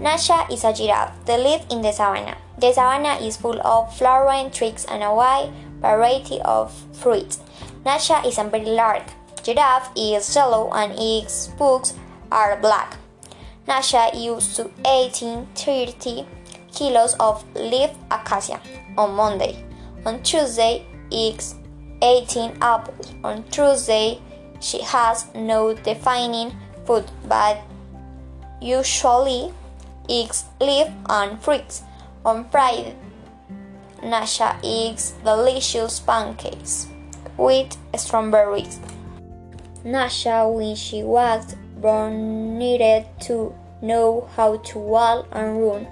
Nasha is a giraffe that lives in the savannah. The savannah is full of flowering trees and a wide variety of fruits. Nasha is a very large. Giraffe is yellow and its spokes are black. Nasha used to 1830 kilos of leaf acacia on Monday. On Tuesday, it's 18 apples. On Tuesday, she has no defining food, but usually eats leaf and fruits. On Friday, Nasha eats delicious pancakes with strawberries. Nasha, when she was born, needed to know how to walk and run.